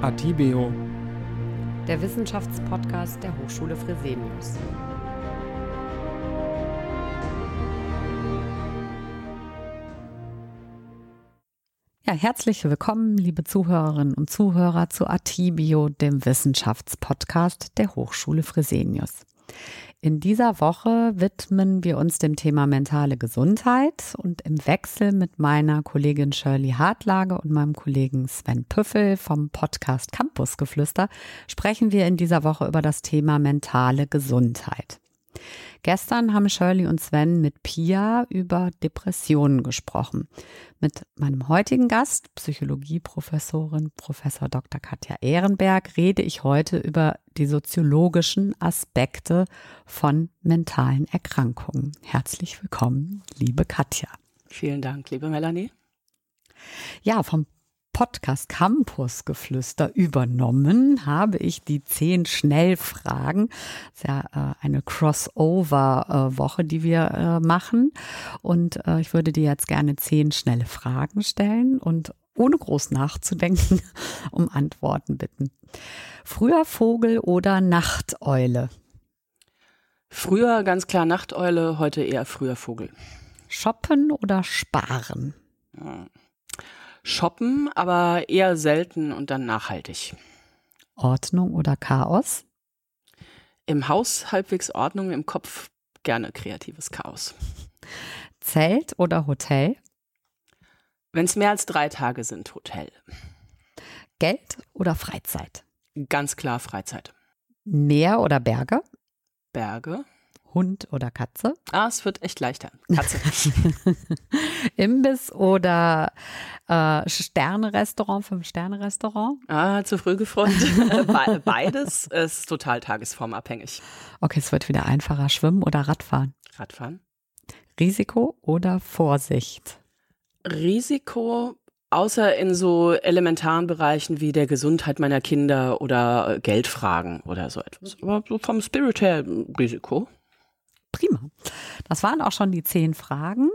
Atibeo, der Wissenschaftspodcast der Hochschule Fresenius. Ja, herzlich willkommen, liebe Zuhörerinnen und Zuhörer, zu Atibio, dem Wissenschaftspodcast der Hochschule Fresenius. In dieser Woche widmen wir uns dem Thema mentale Gesundheit und im Wechsel mit meiner Kollegin Shirley Hartlage und meinem Kollegen Sven Püffel vom Podcast Campusgeflüster sprechen wir in dieser Woche über das Thema mentale Gesundheit. Gestern haben Shirley und Sven mit Pia über Depressionen gesprochen. Mit meinem heutigen Gast, Psychologieprofessorin Professor Dr. Katja Ehrenberg, rede ich heute über die soziologischen Aspekte von mentalen Erkrankungen. Herzlich willkommen, liebe Katja. Vielen Dank, liebe Melanie. Ja, vom Podcast Campus Geflüster übernommen, habe ich die zehn Schnellfragen. Das ist ja äh, eine Crossover-Woche, die wir äh, machen. Und äh, ich würde dir jetzt gerne zehn schnelle Fragen stellen und ohne groß nachzudenken um Antworten bitten. Früher Vogel oder Nachteule? Früher ganz klar Nachteule, heute eher früher Vogel. Shoppen oder sparen? Ja shoppen, aber eher selten und dann nachhaltig. Ordnung oder Chaos? Im Haus halbwegs Ordnung, im Kopf gerne kreatives Chaos. Zelt oder Hotel? Wenn es mehr als drei Tage sind, Hotel. Geld oder Freizeit? Ganz klar Freizeit. Meer oder Berge? Berge. Hund oder Katze? Ah, es wird echt leichter. Katze. Imbiss oder äh, Sterne-Restaurant, Fünf-Sterne-Restaurant? Ah, zu früh gefreut. Beides ist total tagesformabhängig. Okay, es wird wieder einfacher. Schwimmen oder Radfahren? Radfahren. Risiko oder Vorsicht? Risiko, außer in so elementaren Bereichen wie der Gesundheit meiner Kinder oder Geldfragen oder so etwas. Aber so vom Spirit her Risiko. Prima. Das waren auch schon die zehn Fragen.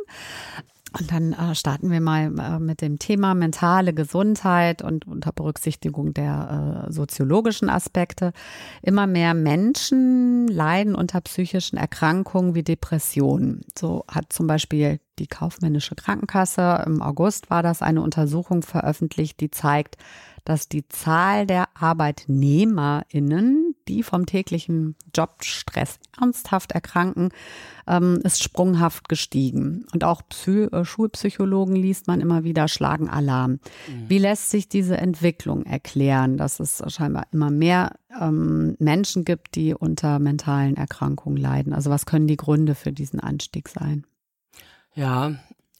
Und dann äh, starten wir mal äh, mit dem Thema mentale Gesundheit und unter Berücksichtigung der äh, soziologischen Aspekte. Immer mehr Menschen leiden unter psychischen Erkrankungen wie Depressionen. So hat zum Beispiel die kaufmännische Krankenkasse im August war das eine Untersuchung veröffentlicht, die zeigt, dass die Zahl der ArbeitnehmerInnen, die vom täglichen Jobstress ernsthaft erkranken, ähm, ist sprunghaft gestiegen. Und auch Psy äh, Schulpsychologen liest man immer wieder, schlagen Alarm. Mhm. Wie lässt sich diese Entwicklung erklären, dass es scheinbar immer mehr ähm, Menschen gibt, die unter mentalen Erkrankungen leiden? Also was können die Gründe für diesen Anstieg sein? Ja,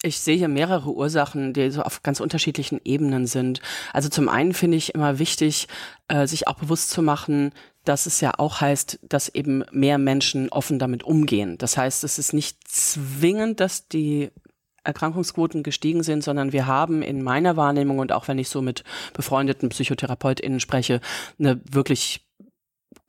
ich sehe hier mehrere Ursachen, die so auf ganz unterschiedlichen Ebenen sind. Also zum einen finde ich immer wichtig, äh, sich auch bewusst zu machen, dass es ja auch heißt, dass eben mehr Menschen offen damit umgehen. Das heißt, es ist nicht zwingend, dass die Erkrankungsquoten gestiegen sind, sondern wir haben in meiner Wahrnehmung und auch wenn ich so mit befreundeten PsychotherapeutInnen spreche, eine wirklich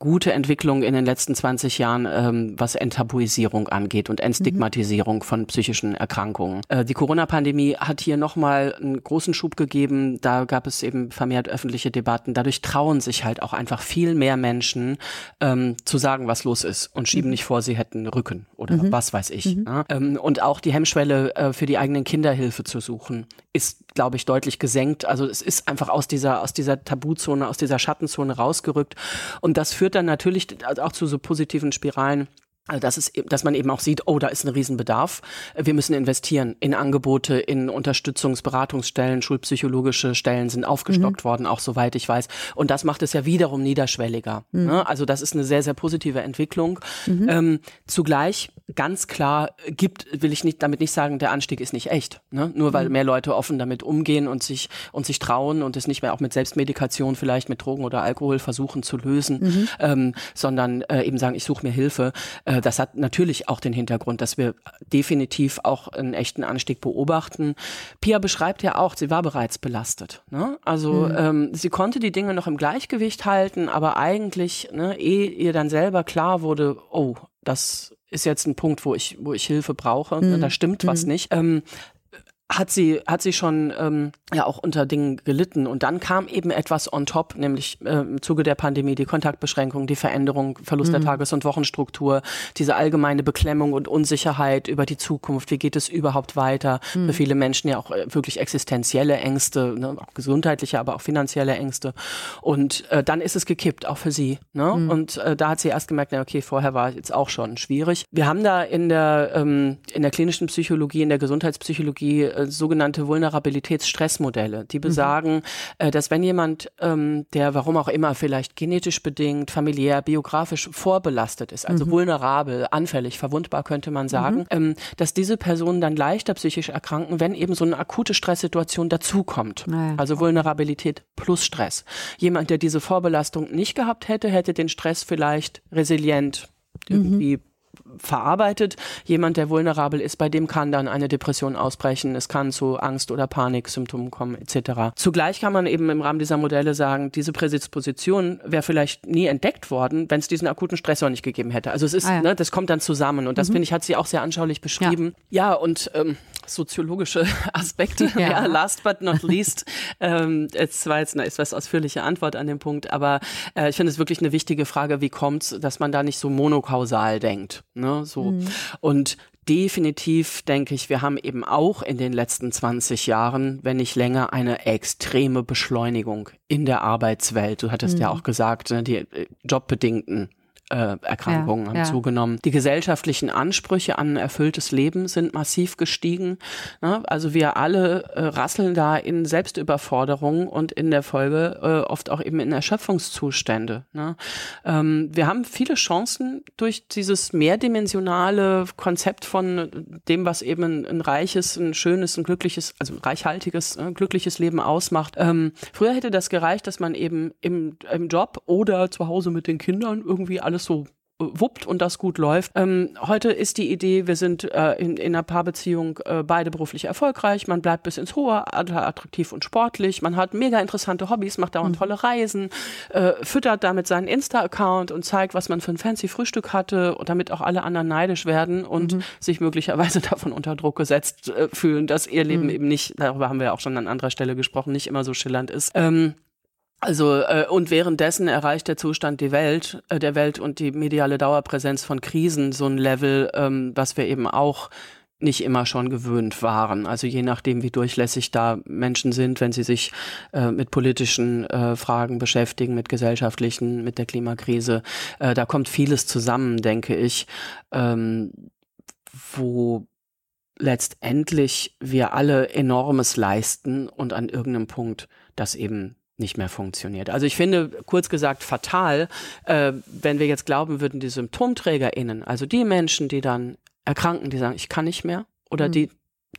gute Entwicklung in den letzten 20 Jahren, ähm, was Enttabuisierung angeht und Entstigmatisierung mhm. von psychischen Erkrankungen. Äh, die Corona-Pandemie hat hier nochmal einen großen Schub gegeben. Da gab es eben vermehrt öffentliche Debatten. Dadurch trauen sich halt auch einfach viel mehr Menschen ähm, zu sagen, was los ist und schieben mhm. nicht vor, sie hätten Rücken oder mhm. was weiß ich. Mhm. Ja? Ähm, und auch die Hemmschwelle äh, für die eigenen Kinder Hilfe zu suchen ist, glaube ich, deutlich gesenkt. Also es ist einfach aus dieser, aus dieser Tabuzone, aus dieser Schattenzone rausgerückt. Und das führt dann natürlich auch zu so positiven Spiralen also dass, es, dass man eben auch sieht, oh, da ist ein Riesenbedarf. Wir müssen investieren in Angebote, in Unterstützungsberatungsstellen, schulpsychologische Stellen sind aufgestockt mhm. worden, auch soweit ich weiß. Und das macht es ja wiederum niederschwelliger. Mhm. Ne? Also das ist eine sehr, sehr positive Entwicklung. Mhm. Ähm, zugleich ganz klar gibt, will ich nicht damit nicht sagen, der Anstieg ist nicht echt. Ne? Nur weil mhm. mehr Leute offen damit umgehen und sich und sich trauen und es nicht mehr auch mit Selbstmedikation vielleicht mit Drogen oder Alkohol versuchen zu lösen, mhm. ähm, sondern äh, eben sagen, ich suche mir Hilfe. Äh, das hat natürlich auch den Hintergrund, dass wir definitiv auch einen echten Anstieg beobachten. Pia beschreibt ja auch, sie war bereits belastet. Ne? Also mhm. ähm, sie konnte die Dinge noch im Gleichgewicht halten, aber eigentlich, ne, ehe ihr dann selber klar wurde, oh, das ist jetzt ein Punkt, wo ich, wo ich Hilfe brauche, mhm. da stimmt was mhm. nicht. Ähm, hat sie hat sie schon ähm, ja auch unter Dingen gelitten und dann kam eben etwas on top, nämlich äh, im Zuge der Pandemie die Kontaktbeschränkung, die Veränderung, Verlust mhm. der Tages- und Wochenstruktur, diese allgemeine Beklemmung und Unsicherheit über die Zukunft, wie geht es überhaupt weiter? Mhm. Für viele Menschen ja auch äh, wirklich existenzielle Ängste, ne, auch gesundheitliche, aber auch finanzielle Ängste und äh, dann ist es gekippt, auch für sie. Ne? Mhm. Und äh, da hat sie erst gemerkt, na, okay, vorher war jetzt auch schon schwierig. Wir haben da in der ähm, in der klinischen Psychologie, in der Gesundheitspsychologie äh, sogenannte Vulnerabilitätsstressmodelle, die mhm. besagen, mhm. dass wenn jemand, ähm, der warum auch immer vielleicht genetisch bedingt, familiär, biografisch vorbelastet ist, also mhm. vulnerabel, anfällig, verwundbar könnte man sagen, mhm. ähm, dass diese Personen dann leichter psychisch erkranken, wenn eben so eine akute Stresssituation dazukommt. Naja. Also Vulnerabilität plus Stress. Jemand, der diese Vorbelastung nicht gehabt hätte, hätte den Stress vielleicht resilient mhm. irgendwie verarbeitet. Jemand, der vulnerabel ist, bei dem kann dann eine Depression ausbrechen. Es kann zu Angst- oder Paniksymptomen kommen etc. Zugleich kann man eben im Rahmen dieser Modelle sagen, diese Prädisposition wäre vielleicht nie entdeckt worden, wenn es diesen akuten Stressor nicht gegeben hätte. Also es ist, ah ja. ne, das kommt dann zusammen und das mhm. finde ich, hat sie auch sehr anschaulich beschrieben. Ja, ja und ähm, soziologische Aspekte. Ja. ja. last but not least. ähm, es war jetzt eine etwas ausführliche Antwort an den Punkt, aber äh, ich finde es wirklich eine wichtige Frage, wie kommt dass man da nicht so monokausal denkt. Ne? So. Mhm. Und definitiv denke ich, wir haben eben auch in den letzten 20 Jahren, wenn nicht länger, eine extreme Beschleunigung in der Arbeitswelt. Du hattest mhm. ja auch gesagt, ne, die äh, jobbedingten äh, Erkrankungen ja, haben ja. zugenommen. Die gesellschaftlichen Ansprüche an ein erfülltes Leben sind massiv gestiegen. Ne? Also wir alle äh, rasseln da in Selbstüberforderung und in der Folge äh, oft auch eben in Erschöpfungszustände. Ne? Ähm, wir haben viele Chancen durch dieses mehrdimensionale Konzept von dem, was eben ein, ein reiches, ein schönes, ein glückliches, also reichhaltiges, äh, glückliches Leben ausmacht. Ähm, früher hätte das gereicht, dass man eben im, im Job oder zu Hause mit den Kindern irgendwie alles alles so äh, wuppt und das gut läuft. Ähm, heute ist die Idee, wir sind äh, in, in einer Paarbeziehung äh, beide beruflich erfolgreich, man bleibt bis ins Hohe attraktiv und sportlich, man hat mega interessante Hobbys, macht dauernd mhm. tolle Reisen, äh, füttert damit seinen Insta-Account und zeigt, was man für ein fancy Frühstück hatte, damit auch alle anderen neidisch werden und mhm. sich möglicherweise davon unter Druck gesetzt äh, fühlen, dass ihr Leben mhm. eben nicht, darüber haben wir ja auch schon an anderer Stelle gesprochen, nicht immer so schillernd ist. Ähm, also äh, und währenddessen erreicht der Zustand die Welt, äh, der Welt und die mediale Dauerpräsenz von Krisen so ein Level, ähm, was wir eben auch nicht immer schon gewöhnt waren. Also je nachdem, wie durchlässig da Menschen sind, wenn sie sich äh, mit politischen äh, Fragen beschäftigen, mit gesellschaftlichen, mit der Klimakrise, äh, da kommt vieles zusammen, denke ich, ähm, wo letztendlich wir alle enormes leisten und an irgendeinem Punkt das eben nicht mehr funktioniert. Also ich finde, kurz gesagt, fatal, äh, wenn wir jetzt glauben würden, die SymptomträgerInnen, also die Menschen, die dann erkranken, die sagen, ich kann nicht mehr, oder mhm. die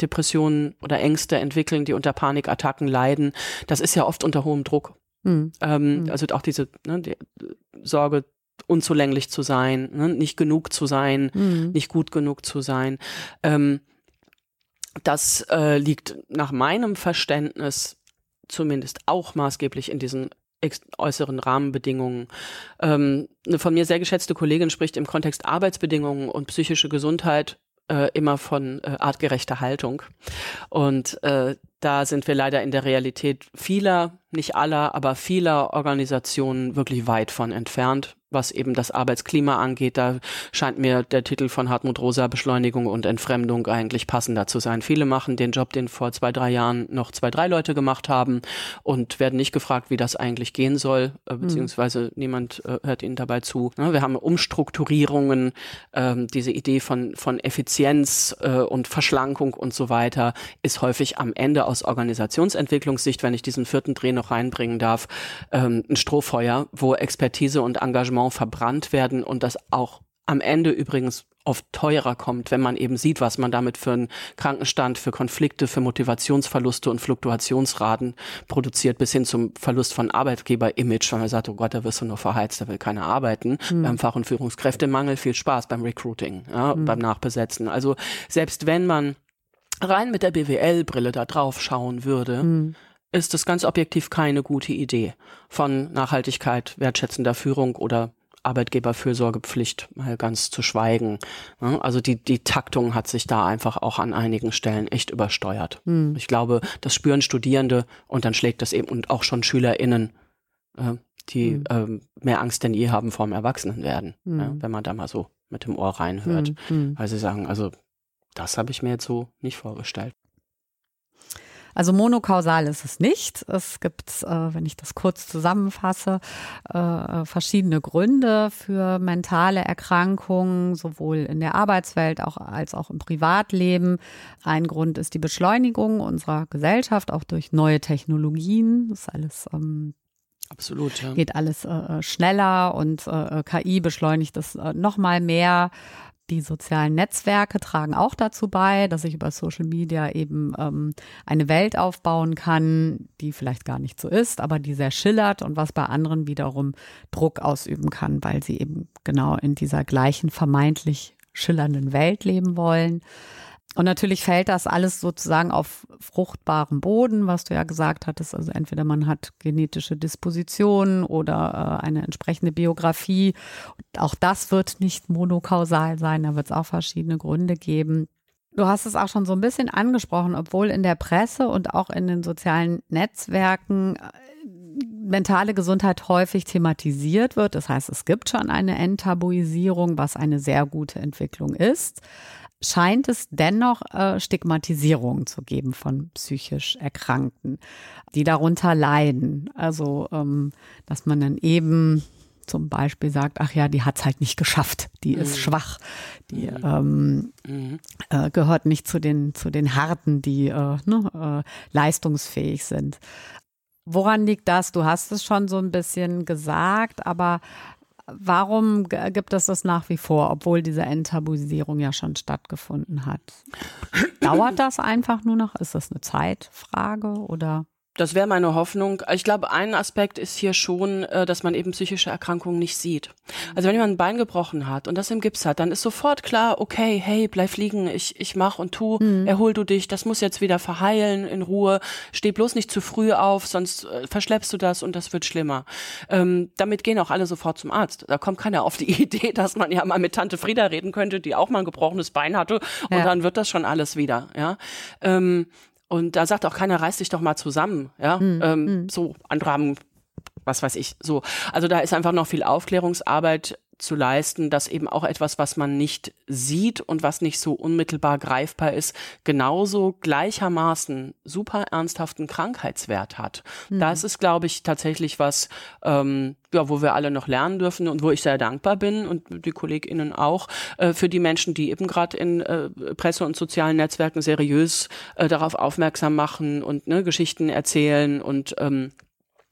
Depressionen oder Ängste entwickeln, die unter Panikattacken leiden, das ist ja oft unter hohem Druck. Mhm. Ähm, mhm. Also auch diese ne, die Sorge, unzulänglich zu sein, ne, nicht genug zu sein, mhm. nicht gut genug zu sein. Ähm, das äh, liegt nach meinem Verständnis zumindest auch maßgeblich in diesen äußeren Rahmenbedingungen. Ähm, eine von mir sehr geschätzte Kollegin spricht im Kontext Arbeitsbedingungen und psychische Gesundheit äh, immer von äh, artgerechter Haltung. Und äh, da sind wir leider in der Realität vieler, nicht aller, aber vieler Organisationen wirklich weit von entfernt was eben das Arbeitsklima angeht. Da scheint mir der Titel von Hartmut Rosa Beschleunigung und Entfremdung eigentlich passender zu sein. Viele machen den Job, den vor zwei, drei Jahren noch zwei, drei Leute gemacht haben und werden nicht gefragt, wie das eigentlich gehen soll, äh, hm. beziehungsweise mhm. niemand äh, hört ihnen dabei zu. Ne, wir haben Umstrukturierungen, ähm, diese Idee von, von Effizienz äh, und Verschlankung und so weiter ist häufig am Ende aus Organisationsentwicklungssicht, wenn ich diesen vierten Dreh noch reinbringen darf, ähm, ein Strohfeuer, wo Expertise und Engagement Engagement verbrannt werden und das auch am Ende übrigens oft teurer kommt, wenn man eben sieht, was man damit für einen Krankenstand, für Konflikte, für Motivationsverluste und Fluktuationsraten produziert, bis hin zum Verlust von Arbeitgeber-Image, weil man sagt, oh Gott, da wirst du nur verheizt, da will keiner arbeiten. Mhm. Beim Fach- und Führungskräftemangel viel Spaß beim Recruiting, ja, mhm. beim Nachbesetzen. Also selbst wenn man rein mit der BWL-Brille da drauf schauen würde, mhm ist das ganz objektiv keine gute Idee von Nachhaltigkeit, wertschätzender Führung oder Arbeitgeberfürsorgepflicht mal ganz zu schweigen. Ne? Also die, die Taktung hat sich da einfach auch an einigen Stellen echt übersteuert. Mhm. Ich glaube, das spüren Studierende und dann schlägt das eben und auch schon SchülerInnen, äh, die mhm. mehr Angst denn je haben vor dem Erwachsenenwerden, mhm. ja, wenn man da mal so mit dem Ohr reinhört. Mhm. Weil sie sagen, also das habe ich mir jetzt so nicht vorgestellt. Also monokausal ist es nicht. Es gibt, äh, wenn ich das kurz zusammenfasse, äh, verschiedene Gründe für mentale Erkrankungen, sowohl in der Arbeitswelt auch, als auch im Privatleben. Ein Grund ist die Beschleunigung unserer Gesellschaft, auch durch neue Technologien. Das ist alles ähm, Absolut, ja. Geht alles äh, schneller und äh, KI beschleunigt es äh, noch mal mehr. Die sozialen Netzwerke tragen auch dazu bei, dass ich über Social Media eben ähm, eine Welt aufbauen kann, die vielleicht gar nicht so ist, aber die sehr schillert und was bei anderen wiederum Druck ausüben kann, weil sie eben genau in dieser gleichen vermeintlich schillernden Welt leben wollen. Und natürlich fällt das alles sozusagen auf fruchtbarem Boden, was du ja gesagt hattest. Also entweder man hat genetische Dispositionen oder äh, eine entsprechende Biografie. Auch das wird nicht monokausal sein, da wird es auch verschiedene Gründe geben. Du hast es auch schon so ein bisschen angesprochen, obwohl in der Presse und auch in den sozialen Netzwerken äh, mentale Gesundheit häufig thematisiert wird. Das heißt, es gibt schon eine Enttabuisierung, was eine sehr gute Entwicklung ist scheint es dennoch äh, Stigmatisierungen zu geben von psychisch Erkrankten, die darunter leiden. Also, ähm, dass man dann eben zum Beispiel sagt, ach ja, die hat's halt nicht geschafft, die mhm. ist schwach, die mhm. ähm, mhm. Äh, gehört nicht zu den zu den Harten, die äh, ne, äh, leistungsfähig sind. Woran liegt das? Du hast es schon so ein bisschen gesagt, aber Warum gibt es das nach wie vor, obwohl diese Enttabuisierung ja schon stattgefunden hat? Dauert das einfach nur noch? Ist das eine Zeitfrage oder? Das wäre meine Hoffnung. Ich glaube, ein Aspekt ist hier schon, äh, dass man eben psychische Erkrankungen nicht sieht. Also wenn jemand ein Bein gebrochen hat und das im Gips hat, dann ist sofort klar, okay, hey, bleib liegen, ich, ich mach und tu, mhm. erhol du dich, das muss jetzt wieder verheilen in Ruhe, steh bloß nicht zu früh auf, sonst äh, verschleppst du das und das wird schlimmer. Ähm, damit gehen auch alle sofort zum Arzt. Da kommt keiner auf die Idee, dass man ja mal mit Tante Frieda reden könnte, die auch mal ein gebrochenes Bein hatte und ja. dann wird das schon alles wieder. Ja. Ähm, und da sagt auch keiner, reiß dich doch mal zusammen. Ja, mhm. ähm, hm. so andere haben, was weiß ich, so. Also da ist einfach noch viel Aufklärungsarbeit zu leisten, dass eben auch etwas, was man nicht sieht und was nicht so unmittelbar greifbar ist, genauso gleichermaßen super ernsthaften Krankheitswert hat. Mhm. Das ist, glaube ich, tatsächlich was, ähm, ja, wo wir alle noch lernen dürfen und wo ich sehr dankbar bin und die KollegInnen auch, äh, für die Menschen, die eben gerade in äh, Presse und sozialen Netzwerken seriös äh, darauf aufmerksam machen und ne, Geschichten erzählen und ähm,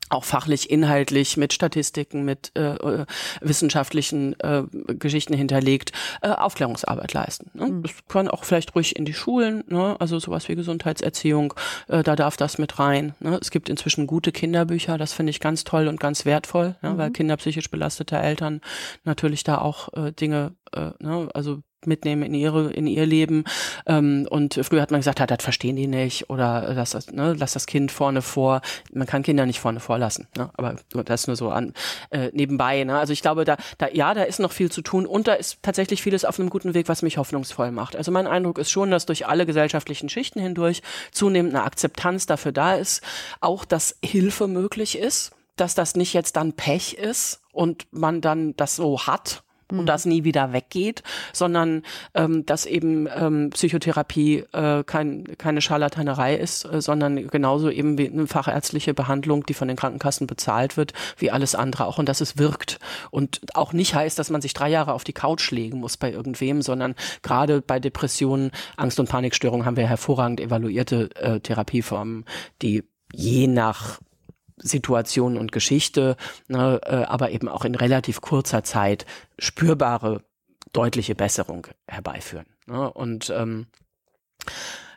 auch fachlich, inhaltlich mit Statistiken, mit äh, äh, wissenschaftlichen äh, Geschichten hinterlegt, äh, Aufklärungsarbeit leisten. Ne? Mhm. Das kann auch vielleicht ruhig in die Schulen, ne? also sowas wie Gesundheitserziehung, äh, da darf das mit rein. Ne? Es gibt inzwischen gute Kinderbücher, das finde ich ganz toll und ganz wertvoll, mhm. weil Kinder psychisch belastete Eltern natürlich da auch äh, Dinge, äh, ne? also mitnehmen in ihre in ihr Leben ähm, und früher hat man gesagt, ja, das verstehen die nicht oder lass das, ne, lass das Kind vorne vor. Man kann Kinder nicht vorne vorlassen, ne? aber das nur so an äh, nebenbei. Ne? Also ich glaube, da, da ja, da ist noch viel zu tun und da ist tatsächlich vieles auf einem guten Weg, was mich hoffnungsvoll macht. Also mein Eindruck ist schon, dass durch alle gesellschaftlichen Schichten hindurch zunehmend eine Akzeptanz dafür da ist, auch dass Hilfe möglich ist, dass das nicht jetzt dann Pech ist und man dann das so hat und das nie wieder weggeht, sondern ähm, dass eben ähm, Psychotherapie äh, kein, keine Scharlatanerei ist, äh, sondern genauso eben wie eine fachärztliche Behandlung, die von den Krankenkassen bezahlt wird, wie alles andere auch. Und dass es wirkt. Und auch nicht heißt, dass man sich drei Jahre auf die Couch legen muss bei irgendwem, sondern gerade bei Depressionen, Angst- und Panikstörungen haben wir hervorragend evaluierte äh, Therapieformen, die je nach Situation und Geschichte, ne, äh, aber eben auch in relativ kurzer Zeit spürbare, deutliche Besserung herbeiführen. Ne? Und ähm,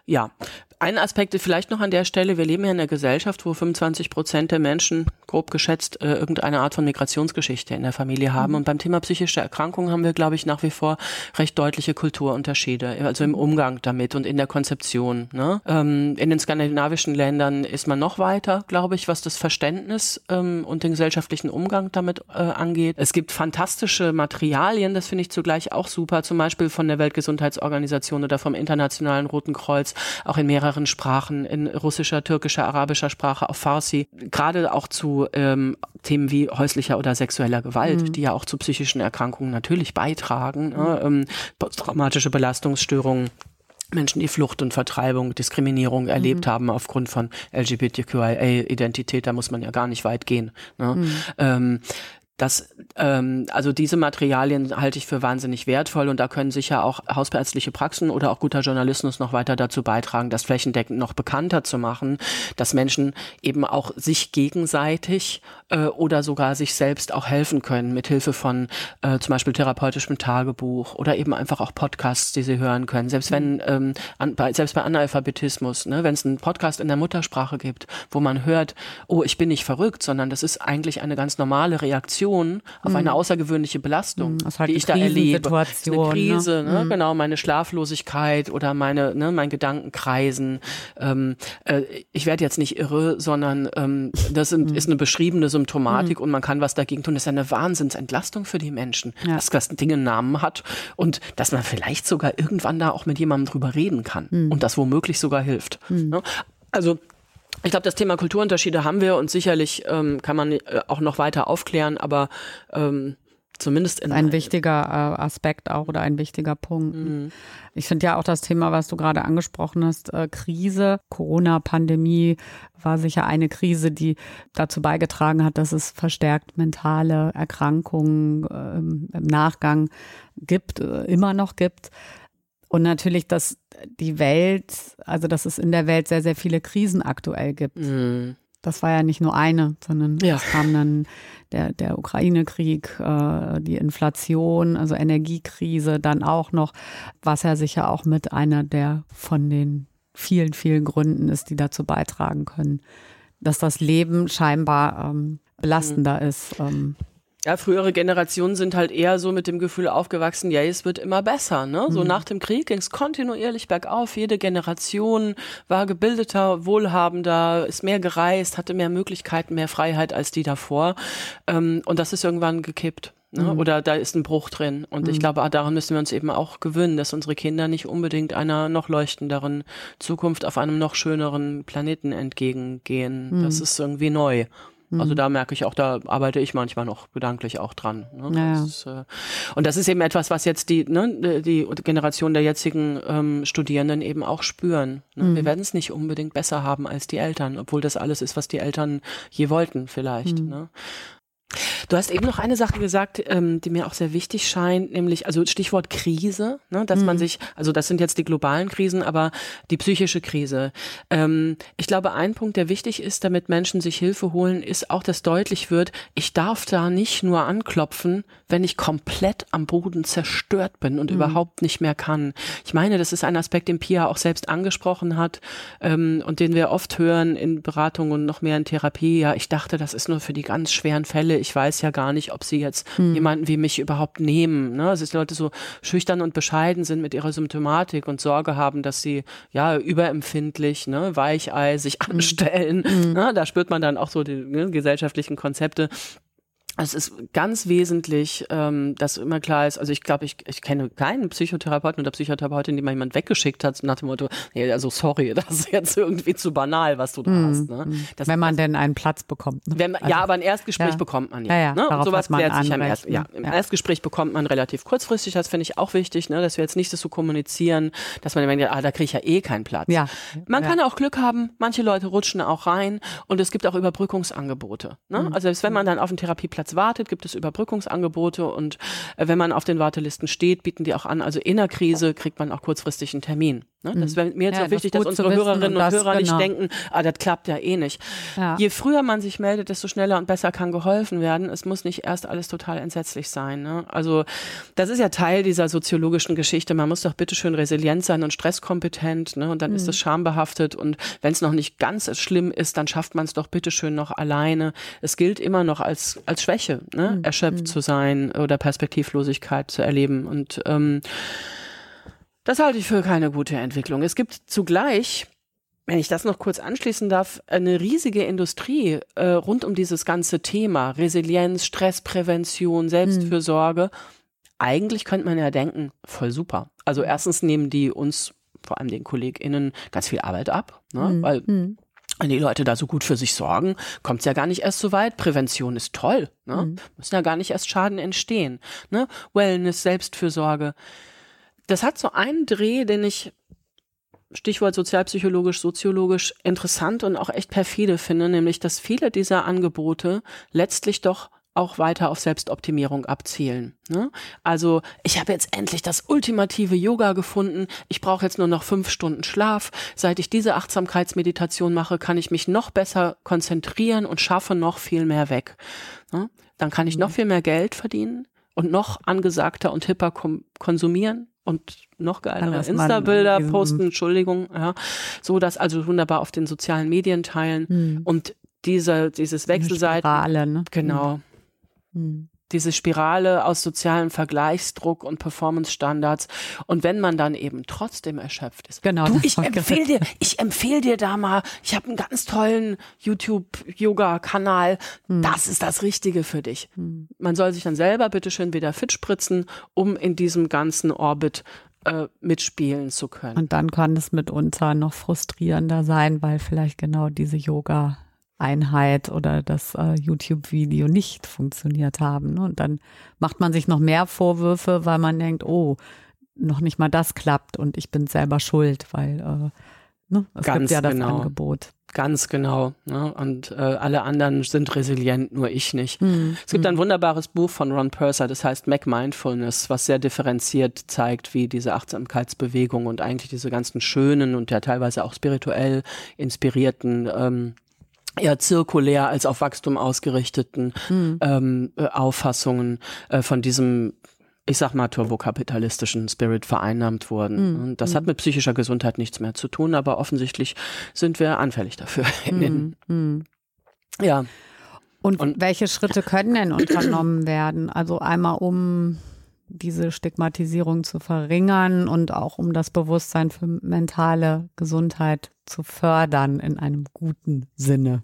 ja, ein Aspekt vielleicht noch an der Stelle, wir leben ja in einer Gesellschaft, wo 25 Prozent der Menschen grob geschätzt äh, irgendeine Art von Migrationsgeschichte in der Familie haben. Mhm. Und beim Thema psychische Erkrankungen haben wir, glaube ich, nach wie vor recht deutliche Kulturunterschiede, also im Umgang damit und in der Konzeption. Ne? Ähm, in den skandinavischen Ländern ist man noch weiter, glaube ich, was das Verständnis ähm, und den gesellschaftlichen Umgang damit äh, angeht. Es gibt fantastische Materialien, das finde ich zugleich auch super, zum Beispiel von der Weltgesundheitsorganisation oder vom Internationalen Roten Kreuz, auch in mehreren Sprachen, in russischer, türkischer, arabischer Sprache, auf Farsi, gerade auch zu ähm, Themen wie häuslicher oder sexueller Gewalt, mhm. die ja auch zu psychischen Erkrankungen natürlich beitragen, ne? ähm, traumatische Belastungsstörungen. Menschen, die Flucht und Vertreibung, Diskriminierung erlebt mhm. haben aufgrund von LGBTQIA-Identität, da muss man ja gar nicht weit gehen. Ne? Mhm. Ähm, das, ähm, also diese Materialien halte ich für wahnsinnig wertvoll und da können sicher auch hausärztliche Praxen oder auch guter Journalismus noch weiter dazu beitragen, das flächendeckend noch bekannter zu machen, dass Menschen eben auch sich gegenseitig äh, oder sogar sich selbst auch helfen können mit Hilfe von äh, zum Beispiel therapeutischem Tagebuch oder eben einfach auch Podcasts, die sie hören können. Selbst wenn ähm, an, bei, selbst bei Analphabetismus, ne, wenn es einen Podcast in der Muttersprache gibt, wo man hört, oh, ich bin nicht verrückt, sondern das ist eigentlich eine ganz normale Reaktion Reaktion auf eine mhm. außergewöhnliche Belastung, mhm, halt die ich da erlebe. Eine ne? Krise, ne? Mhm. genau, meine Schlaflosigkeit oder meine, ne, mein Gedankenkreisen. Ähm, äh, ich werde jetzt nicht irre, sondern ähm, das sind, mhm. ist eine beschriebene Symptomatik mhm. und man kann was dagegen tun. Das ist eine Wahnsinnsentlastung für die Menschen, ja. dass das Ding einen Namen hat und dass man vielleicht sogar irgendwann da auch mit jemandem drüber reden kann mhm. und das womöglich sogar hilft. Ne? Also ich glaube, das Thema Kulturunterschiede haben wir und sicherlich ähm, kann man äh, auch noch weiter aufklären, aber ähm, zumindest in ein wichtiger äh, Aspekt auch oder ein wichtiger Punkt. Mhm. Ich finde ja auch das Thema, was du gerade angesprochen hast, äh, Krise, Corona-Pandemie war sicher eine Krise, die dazu beigetragen hat, dass es verstärkt mentale Erkrankungen äh, im Nachgang gibt, äh, immer noch gibt. Und natürlich, dass die Welt, also dass es in der Welt sehr, sehr viele Krisen aktuell gibt. Mhm. Das war ja nicht nur eine, sondern ja. es kam dann der, der Ukraine-Krieg, äh, die Inflation, also Energiekrise, dann auch noch, was ja sicher auch mit einer der von den vielen, vielen Gründen ist, die dazu beitragen können, dass das Leben scheinbar ähm, belastender mhm. ist. Ähm. Ja, frühere Generationen sind halt eher so mit dem Gefühl aufgewachsen, ja, es wird immer besser. Ne? So mhm. nach dem Krieg ging es kontinuierlich bergauf. Jede Generation war gebildeter, wohlhabender, ist mehr gereist, hatte mehr Möglichkeiten, mehr Freiheit als die davor. Ähm, und das ist irgendwann gekippt. Ne? Mhm. Oder da ist ein Bruch drin. Und mhm. ich glaube, daran müssen wir uns eben auch gewöhnen, dass unsere Kinder nicht unbedingt einer noch leuchtenderen Zukunft auf einem noch schöneren Planeten entgegengehen. Das mhm. ist irgendwie neu. Also mhm. da merke ich auch, da arbeite ich manchmal noch gedanklich auch dran. Ne? Ja. Das ist, äh, und das ist eben etwas, was jetzt die, ne, die Generation der jetzigen ähm, Studierenden eben auch spüren. Ne? Mhm. Wir werden es nicht unbedingt besser haben als die Eltern, obwohl das alles ist, was die Eltern je wollten vielleicht. Mhm. Ne? Du hast eben noch eine Sache gesagt, ähm, die mir auch sehr wichtig scheint, nämlich also Stichwort Krise, ne, dass mhm. man sich, also das sind jetzt die globalen Krisen, aber die psychische Krise. Ähm, ich glaube, ein Punkt, der wichtig ist, damit Menschen sich Hilfe holen, ist auch, dass deutlich wird, ich darf da nicht nur anklopfen, wenn ich komplett am Boden zerstört bin und mhm. überhaupt nicht mehr kann. Ich meine, das ist ein Aspekt, den Pia auch selbst angesprochen hat ähm, und den wir oft hören in Beratung und noch mehr in Therapie. Ja, ich dachte, das ist nur für die ganz schweren Fälle. Ich weiß ja gar nicht, ob sie jetzt hm. jemanden wie mich überhaupt nehmen. Ne? Also dass Leute so schüchtern und bescheiden sind mit ihrer Symptomatik und Sorge haben, dass sie ja überempfindlich, ne, weicheisig hm. anstellen. Hm. Ne? Da spürt man dann auch so die ne, gesellschaftlichen Konzepte es ist ganz wesentlich, ähm, dass immer klar ist, also ich glaube, ich, ich kenne keinen Psychotherapeuten oder Psychotherapeutin, die mal jemand weggeschickt hat nach dem Motto, nee, also sorry, das ist jetzt irgendwie zu banal, was du da mm, hast. Ne? Mhm. Das, wenn man das, denn einen Platz bekommt. Ne? Wenn, also, ja, aber ein Erstgespräch ja. bekommt man ja. ja, ja ne? Und sowas klärt sich im, Erst, ja, im ja. Erstgespräch bekommt man relativ kurzfristig, das finde ich auch wichtig, ne? dass wir jetzt nicht das so kommunizieren, dass man denkt, ah, da kriege ich ja eh keinen Platz. Ja. Man kann auch Glück haben, manche Leute rutschen auch rein und es gibt auch Überbrückungsangebote. Ne? Mhm. Also selbst wenn man dann auf einen Therapieplatz wartet, gibt es über Überbrückungsangebote und äh, wenn man auf den Wartelisten steht, bieten die auch an. Also in der Krise kriegt man auch kurzfristig einen Termin. Ne? Das wäre mir jetzt ja, so wichtig, das dass unsere Hörerinnen und, das, Hörer genau. nicht denken, ah, das klappt ja eh nicht. Ja. Je früher man sich meldet, desto schneller und besser kann geholfen werden. Es muss nicht erst alles total entsetzlich sein. Ne? Also das ist ja Teil dieser soziologischen Geschichte. Man muss doch bitteschön resilient sein und stresskompetent. Ne? Und dann mhm. ist es schambehaftet. Und wenn es noch nicht ganz schlimm ist, dann schafft man es doch bitteschön noch alleine. Es gilt immer noch als, als Schwäche, ne? Mhm. erschöpft mhm. zu sein oder Perspektivlosigkeit zu erleben. Und ähm, das halte ich für keine gute Entwicklung. Es gibt zugleich wenn ich das noch kurz anschließen darf, eine riesige Industrie äh, rund um dieses ganze Thema Resilienz, Stressprävention, Selbstfürsorge. Hm. Eigentlich könnte man ja denken, voll super. Also erstens nehmen die uns, vor allem den KollegInnen, ganz viel Arbeit ab, ne? Hm. weil hm. wenn die Leute da so gut für sich sorgen, kommt es ja gar nicht erst so weit. Prävention ist toll, ne? Hm. müssen ja gar nicht erst Schaden entstehen. Ne? Wellness, Selbstfürsorge das hat so einen Dreh, den ich Stichwort sozialpsychologisch, soziologisch interessant und auch echt perfide finde, nämlich dass viele dieser Angebote letztlich doch auch weiter auf Selbstoptimierung abzielen. Ne? Also ich habe jetzt endlich das ultimative Yoga gefunden. Ich brauche jetzt nur noch fünf Stunden Schlaf. Seit ich diese Achtsamkeitsmeditation mache, kann ich mich noch besser konzentrieren und schaffe noch viel mehr weg. Ne? Dann kann ich noch mhm. viel mehr Geld verdienen und noch angesagter und hipper konsumieren und noch geilere Insta-Bilder posten, Entschuldigung, ja, so dass also wunderbar auf den sozialen Medien teilen mhm. und diese, dieses Wechselseiten. Spirale, ne? Genau. Mhm diese Spirale aus sozialem Vergleichsdruck und Performance-Standards. Und wenn man dann eben trotzdem erschöpft ist. Genau. Du, ich empfehle dir, ich empfehle dir da mal, ich habe einen ganz tollen YouTube-Yoga-Kanal. Hm. Das ist das Richtige für dich. Hm. Man soll sich dann selber bitteschön wieder fit spritzen, um in diesem ganzen Orbit äh, mitspielen zu können. Und dann kann es mitunter noch frustrierender sein, weil vielleicht genau diese Yoga Einheit oder das äh, YouTube-Video nicht funktioniert haben. Ne? Und dann macht man sich noch mehr Vorwürfe, weil man denkt, oh, noch nicht mal das klappt und ich bin selber schuld, weil äh, ne, es Ganz gibt ja das genau. Angebot. Ganz genau. Ne? Und äh, alle anderen sind resilient, nur ich nicht. Mhm. Es gibt mhm. ein wunderbares Buch von Ron Purser, das heißt Mac Mindfulness, was sehr differenziert zeigt, wie diese Achtsamkeitsbewegung und eigentlich diese ganzen schönen und ja teilweise auch spirituell inspirierten ähm, eher zirkulär als auf Wachstum ausgerichteten mhm. ähm, äh, Auffassungen äh, von diesem ich sag mal, turbokapitalistischen Spirit vereinnahmt wurden. Mm, und das mm. hat mit psychischer Gesundheit nichts mehr zu tun, aber offensichtlich sind wir anfällig dafür. Mm, ja. Und, und, welche Schritte können denn unternommen werden? Also einmal um diese Stigmatisierung zu verringern und auch um das Bewusstsein für mentale Gesundheit zu fördern in einem guten Sinne.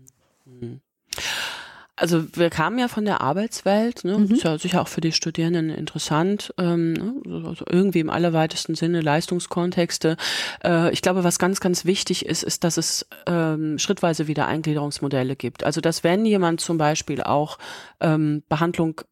Also wir kamen ja von der Arbeitswelt, ne? Mhm. ist ja sicher auch für die Studierenden interessant, ähm, also irgendwie im allerweitesten Sinne Leistungskontexte. Äh, ich glaube, was ganz, ganz wichtig ist, ist, dass es ähm, schrittweise wieder Eingliederungsmodelle gibt. Also dass wenn jemand zum Beispiel auch ähm, Behandlung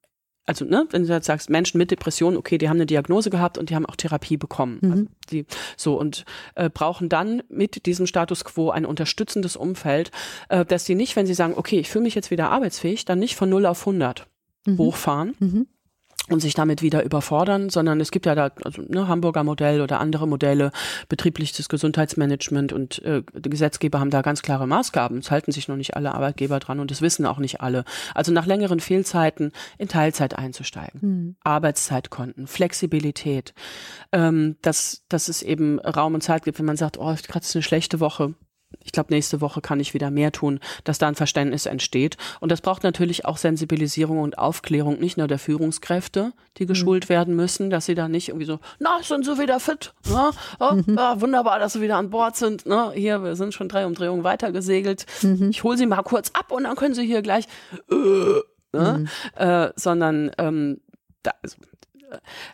also ne, wenn du jetzt sagst, Menschen mit Depression, okay, die haben eine Diagnose gehabt und die haben auch Therapie bekommen. Mhm. Also die, so und äh, brauchen dann mit diesem Status quo ein unterstützendes Umfeld, äh, dass sie nicht, wenn sie sagen, okay, ich fühle mich jetzt wieder arbeitsfähig, dann nicht von 0 auf 100 mhm. hochfahren, mhm und sich damit wieder überfordern, sondern es gibt ja da also, ne, Hamburger Modell oder andere Modelle, betriebliches Gesundheitsmanagement und äh, die Gesetzgeber haben da ganz klare Maßgaben. Es halten sich noch nicht alle Arbeitgeber dran und das wissen auch nicht alle. Also nach längeren Fehlzeiten in Teilzeit einzusteigen, mhm. Arbeitszeitkonten, Flexibilität, ähm, dass, dass es eben Raum und Zeit gibt, wenn man sagt, oh, ich gerade eine schlechte Woche, ich glaube, nächste Woche kann ich wieder mehr tun, dass da ein Verständnis entsteht. Und das braucht natürlich auch Sensibilisierung und Aufklärung, nicht nur der Führungskräfte, die mhm. geschult mhm. werden müssen, dass sie da nicht irgendwie so, na, sind sie wieder fit, ne? Oh, mhm. ja, wunderbar, dass sie wieder an Bord sind, ne? Hier, wir sind schon drei Umdrehungen weitergesegelt. Mhm. Ich hole sie mal kurz ab und dann können sie hier gleich, äh, ne? Mhm. Äh, sondern ähm, da, also,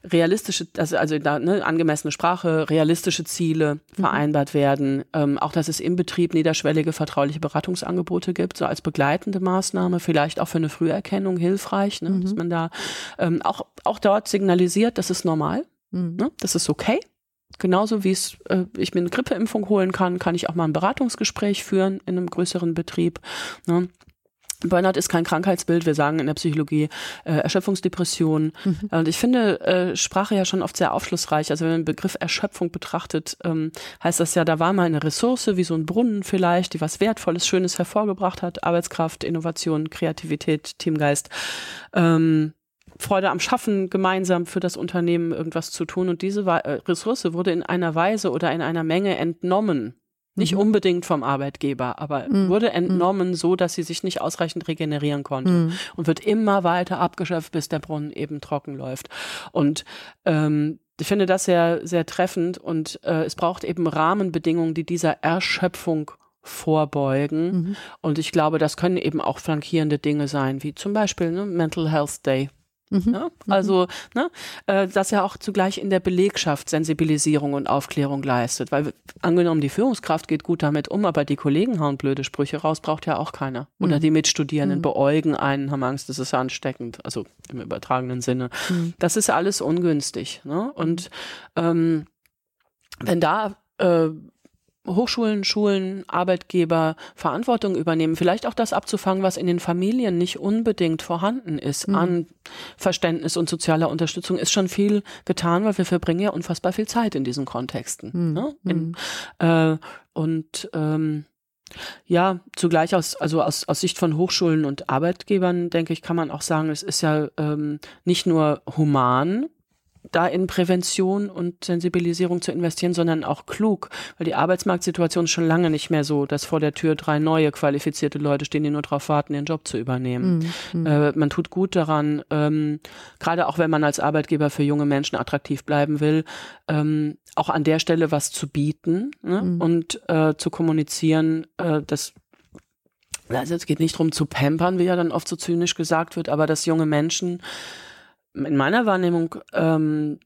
realistische, also, also da, ne, angemessene Sprache, realistische Ziele mhm. vereinbart werden. Ähm, auch, dass es im Betrieb niederschwellige vertrauliche Beratungsangebote gibt, so als begleitende Maßnahme, vielleicht auch für eine Früherkennung hilfreich, ne, mhm. dass man da ähm, auch, auch dort signalisiert, das ist normal, mhm. ne, das ist okay. Genauso wie es äh, ich mir eine Grippeimpfung holen kann, kann ich auch mal ein Beratungsgespräch führen in einem größeren Betrieb. Ne? Burnout ist kein Krankheitsbild, wir sagen in der Psychologie äh, Erschöpfungsdepression. Mhm. Und ich finde äh, Sprache ja schon oft sehr aufschlussreich. Also wenn man den Begriff Erschöpfung betrachtet, ähm, heißt das ja, da war mal eine Ressource, wie so ein Brunnen vielleicht, die was Wertvolles, Schönes hervorgebracht hat, Arbeitskraft, Innovation, Kreativität, Teamgeist. Ähm, Freude am Schaffen, gemeinsam für das Unternehmen irgendwas zu tun. Und diese äh, Ressource wurde in einer Weise oder in einer Menge entnommen nicht mhm. unbedingt vom Arbeitgeber, aber mhm. wurde entnommen, so dass sie sich nicht ausreichend regenerieren konnte mhm. und wird immer weiter abgeschöpft, bis der Brunnen eben trocken läuft. Und ähm, ich finde das sehr, sehr treffend und äh, es braucht eben Rahmenbedingungen, die dieser Erschöpfung vorbeugen. Mhm. Und ich glaube, das können eben auch flankierende Dinge sein, wie zum Beispiel ne, Mental Health Day. Mhm. Ja, mhm. also, ne, äh, dass er auch zugleich in der Belegschaft Sensibilisierung und Aufklärung leistet. Weil angenommen, die Führungskraft geht gut damit um, aber die Kollegen hauen blöde Sprüche raus, braucht ja auch keiner. Oder mhm. die Mitstudierenden mhm. beäugen einen, haben Angst, das ist ansteckend, also im übertragenen Sinne. Mhm. Das ist alles ungünstig. Ne? Und ähm, wenn da äh, Hochschulen, Schulen, Arbeitgeber Verantwortung übernehmen, vielleicht auch das abzufangen, was in den Familien nicht unbedingt vorhanden ist mhm. an Verständnis und sozialer Unterstützung, ist schon viel getan, weil wir verbringen ja unfassbar viel Zeit in diesen Kontexten. Mhm. Ne? In, mhm. äh, und ähm, ja, zugleich aus, also aus, aus Sicht von Hochschulen und Arbeitgebern, denke ich, kann man auch sagen, es ist ja ähm, nicht nur human, da in Prävention und Sensibilisierung zu investieren, sondern auch klug, weil die Arbeitsmarktsituation ist schon lange nicht mehr so, dass vor der Tür drei neue qualifizierte Leute stehen, die nur darauf warten, ihren Job zu übernehmen. Mhm. Äh, man tut gut daran, ähm, gerade auch wenn man als Arbeitgeber für junge Menschen attraktiv bleiben will, ähm, auch an der Stelle was zu bieten ne? mhm. und äh, zu kommunizieren, äh, dass also es geht nicht darum zu pampern, wie ja dann oft so zynisch gesagt wird, aber dass junge Menschen in meiner Wahrnehmung ähm,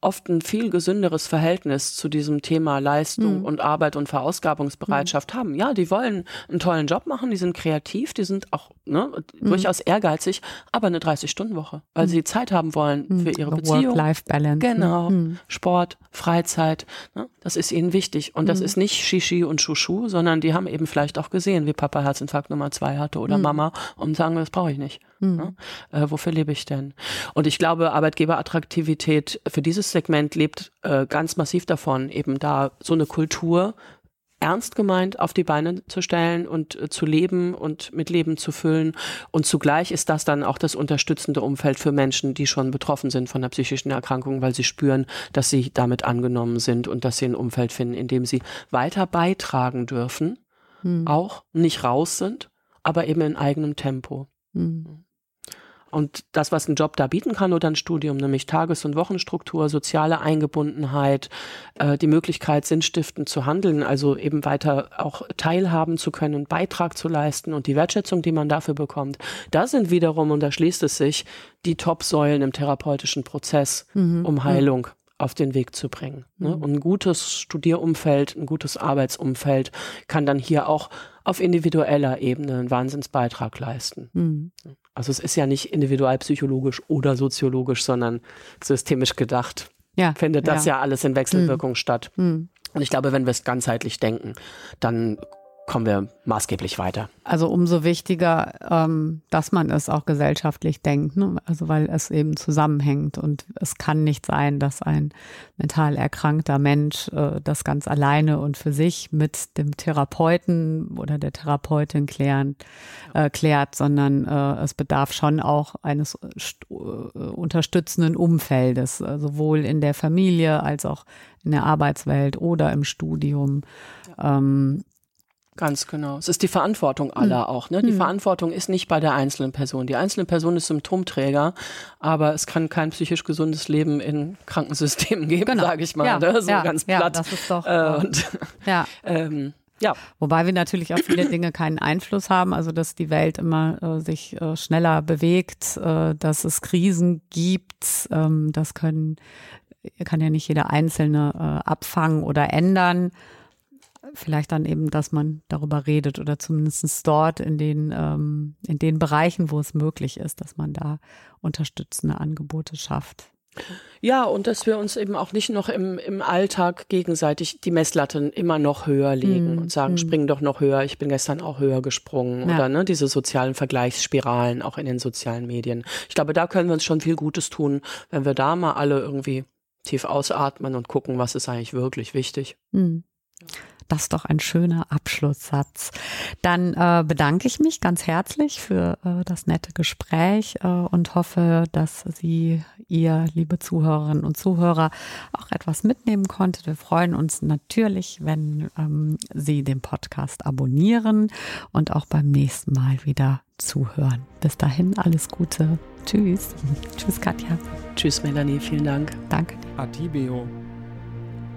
oft ein viel gesünderes Verhältnis zu diesem Thema Leistung mhm. und Arbeit und Verausgabungsbereitschaft mhm. haben. Ja, die wollen einen tollen Job machen, die sind kreativ, die sind auch ne, mhm. durchaus ehrgeizig, aber eine 30-Stunden-Woche, weil mhm. sie Zeit haben wollen mhm. für ihre Beziehung. Work-Life-Balance. Ne? Genau. Mhm. Sport, Freizeit, ne, das ist ihnen wichtig. Und das ist nicht Shishi und Shushu, sondern die haben eben vielleicht auch gesehen, wie Papa Herzinfarkt Nummer zwei hatte oder Mama und sagen, das brauche ich nicht. Ne? Äh, wofür lebe ich denn? Und ich glaube, Arbeitgeberattraktivität für dieses Segment lebt äh, ganz massiv davon, eben da so eine Kultur ernst gemeint auf die Beine zu stellen und äh, zu leben und mit Leben zu füllen. Und zugleich ist das dann auch das unterstützende Umfeld für Menschen, die schon betroffen sind von der psychischen Erkrankung, weil sie spüren, dass sie damit angenommen sind und dass sie ein Umfeld finden, in dem sie weiter beitragen dürfen, hm. auch nicht raus sind, aber eben in eigenem Tempo. Hm. Und das, was ein Job da bieten kann oder ein Studium, nämlich Tages- und Wochenstruktur, soziale Eingebundenheit, äh, die Möglichkeit, sinnstiftend zu handeln, also eben weiter auch teilhaben zu können, Beitrag zu leisten und die Wertschätzung, die man dafür bekommt, da sind wiederum, und da schließt es sich, die Top-Säulen im therapeutischen Prozess, mhm. um Heilung auf den Weg zu bringen. Ne? Mhm. Und ein gutes Studierumfeld, ein gutes Arbeitsumfeld kann dann hier auch auf individueller Ebene einen Wahnsinnsbeitrag leisten. Mhm. Also es ist ja nicht individualpsychologisch oder soziologisch, sondern systemisch gedacht. Ja, findet das ja, ja alles in Wechselwirkung mhm. statt. Mhm. Und ich glaube, wenn wir es ganzheitlich denken, dann kommen wir maßgeblich weiter. Also umso wichtiger, ähm, dass man es auch gesellschaftlich denkt, ne? also weil es eben zusammenhängt und es kann nicht sein, dass ein mental erkrankter Mensch äh, das ganz alleine und für sich mit dem Therapeuten oder der Therapeutin klären, äh, klärt, sondern äh, es bedarf schon auch eines äh, unterstützenden Umfeldes, äh, sowohl in der Familie als auch in der Arbeitswelt oder im Studium. Ähm, Ganz genau. Es ist die Verantwortung aller mhm. auch. Ne? Die mhm. Verantwortung ist nicht bei der einzelnen Person. Die einzelne Person ist Symptomträger, aber es kann kein psychisch gesundes Leben in Krankensystemen geben, genau. sage ich mal. Ja. Ne? So ja. ganz platt. Ja, das ist doch. Äh, und, ja. ähm, ja. Wobei wir natürlich auf viele Dinge keinen Einfluss haben, also dass die Welt immer äh, sich äh, schneller bewegt, äh, dass es Krisen gibt, ähm, das können kann ja nicht jeder Einzelne äh, abfangen oder ändern vielleicht dann eben, dass man darüber redet oder zumindest dort in den, ähm, in den Bereichen, wo es möglich ist, dass man da unterstützende Angebote schafft. Ja, und dass wir uns eben auch nicht noch im, im Alltag gegenseitig die Messlatten immer noch höher legen mm, und sagen, mm. spring doch noch höher, ich bin gestern auch höher gesprungen. Ja. Oder ne, diese sozialen Vergleichsspiralen auch in den sozialen Medien. Ich glaube, da können wir uns schon viel Gutes tun, wenn wir da mal alle irgendwie tief ausatmen und gucken, was ist eigentlich wirklich wichtig. Mm. Das ist doch ein schöner Abschlusssatz. Dann äh, bedanke ich mich ganz herzlich für äh, das nette Gespräch äh, und hoffe, dass Sie, ihr, liebe Zuhörerinnen und Zuhörer, auch etwas mitnehmen konntet. Wir freuen uns natürlich, wenn ähm, Sie den Podcast abonnieren und auch beim nächsten Mal wieder zuhören. Bis dahin alles Gute. Tschüss. Tschüss, Katja. Tschüss, Melanie. Vielen Dank. Danke. Atibio